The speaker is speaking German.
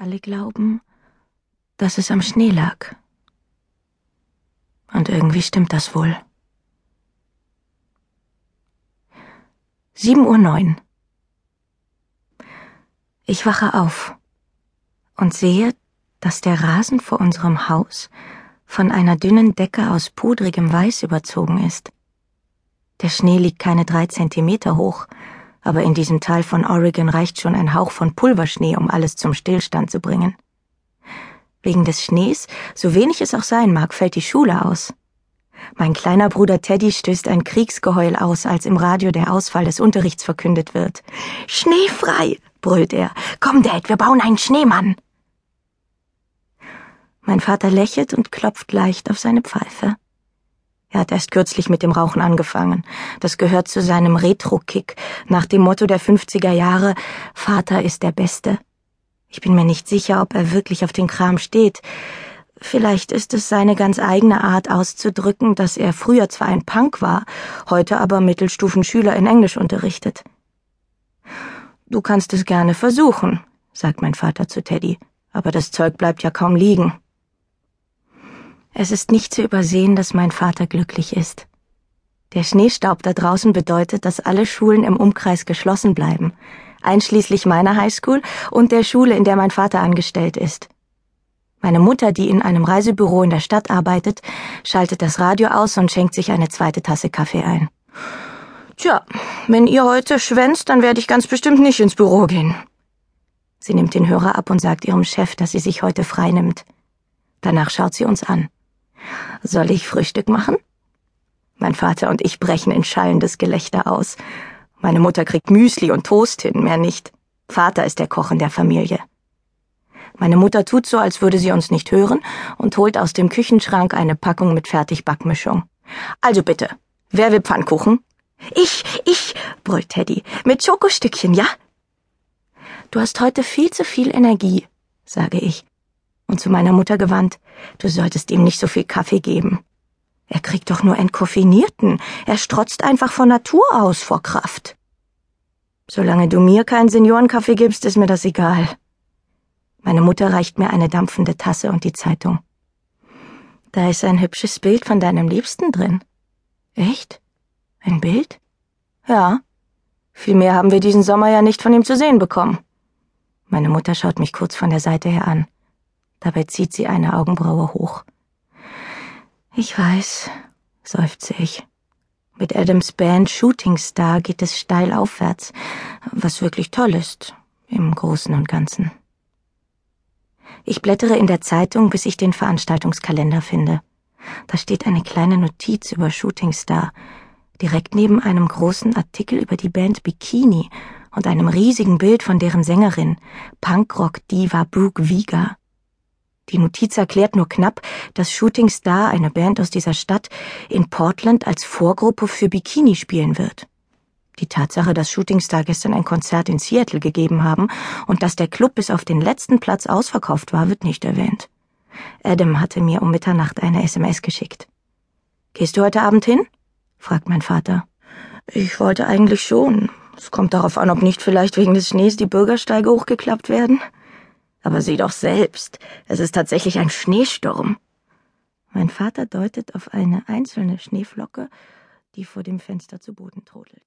Alle glauben, dass es am Schnee lag. Und irgendwie stimmt das wohl. Sieben Uhr neun. Ich wache auf und sehe, dass der Rasen vor unserem Haus von einer dünnen Decke aus pudrigem Weiß überzogen ist. Der Schnee liegt keine drei Zentimeter hoch, aber in diesem Teil von Oregon reicht schon ein Hauch von Pulverschnee, um alles zum Stillstand zu bringen. Wegen des Schnees, so wenig es auch sein mag, fällt die Schule aus. Mein kleiner Bruder Teddy stößt ein Kriegsgeheul aus, als im Radio der Ausfall des Unterrichts verkündet wird. Schneefrei, brüllt er. Komm, Dad, wir bauen einen Schneemann. Mein Vater lächelt und klopft leicht auf seine Pfeife. Er hat erst kürzlich mit dem Rauchen angefangen. Das gehört zu seinem Retro-Kick, nach dem Motto der 50er Jahre, Vater ist der Beste. Ich bin mir nicht sicher, ob er wirklich auf den Kram steht. Vielleicht ist es seine ganz eigene Art auszudrücken, dass er früher zwar ein Punk war, heute aber Mittelstufenschüler in Englisch unterrichtet. Du kannst es gerne versuchen, sagt mein Vater zu Teddy, aber das Zeug bleibt ja kaum liegen. Es ist nicht zu übersehen, dass mein Vater glücklich ist. Der Schneestaub da draußen bedeutet, dass alle Schulen im Umkreis geschlossen bleiben, einschließlich meiner Highschool und der Schule, in der mein Vater angestellt ist. Meine Mutter, die in einem Reisebüro in der Stadt arbeitet, schaltet das Radio aus und schenkt sich eine zweite Tasse Kaffee ein. Tja, wenn ihr heute schwänzt, dann werde ich ganz bestimmt nicht ins Büro gehen. Sie nimmt den Hörer ab und sagt ihrem Chef, dass sie sich heute frei nimmt. Danach schaut sie uns an. Soll ich Frühstück machen? Mein Vater und ich brechen in schallendes Gelächter aus. Meine Mutter kriegt Müsli und Toast hin, mehr nicht. Vater ist der Koch in der Familie. Meine Mutter tut so, als würde sie uns nicht hören und holt aus dem Küchenschrank eine Packung mit Fertigbackmischung. Also bitte, wer will Pfannkuchen? Ich, ich, brüllt Teddy, mit Schokostückchen, ja? Du hast heute viel zu viel Energie, sage ich und zu meiner Mutter gewandt, du solltest ihm nicht so viel Kaffee geben. Er kriegt doch nur entkoffinierten, er strotzt einfach von Natur aus vor Kraft. Solange du mir keinen Seniorenkaffee gibst, ist mir das egal. Meine Mutter reicht mir eine dampfende Tasse und die Zeitung. Da ist ein hübsches Bild von deinem Liebsten drin. Echt? Ein Bild? Ja. Viel mehr haben wir diesen Sommer ja nicht von ihm zu sehen bekommen. Meine Mutter schaut mich kurz von der Seite her an. Dabei zieht sie eine Augenbraue hoch. Ich weiß, seufze ich. Mit Adams Band Shooting Star geht es steil aufwärts, was wirklich toll ist, im Großen und Ganzen. Ich blättere in der Zeitung, bis ich den Veranstaltungskalender finde. Da steht eine kleine Notiz über Shooting Star, direkt neben einem großen Artikel über die Band Bikini und einem riesigen Bild von deren Sängerin, Punkrock-Diva Brooke Vega. Die Notiz erklärt nur knapp, dass Shooting Star, eine Band aus dieser Stadt, in Portland als Vorgruppe für Bikini spielen wird. Die Tatsache, dass Shooting Star gestern ein Konzert in Seattle gegeben haben und dass der Club bis auf den letzten Platz ausverkauft war, wird nicht erwähnt. Adam hatte mir um Mitternacht eine SMS geschickt. Gehst du heute Abend hin? fragt mein Vater. Ich wollte eigentlich schon. Es kommt darauf an, ob nicht vielleicht wegen des Schnees die Bürgersteige hochgeklappt werden. Aber sieh doch selbst, es ist tatsächlich ein Schneesturm. Mein Vater deutet auf eine einzelne Schneeflocke, die vor dem Fenster zu Boden trodelt.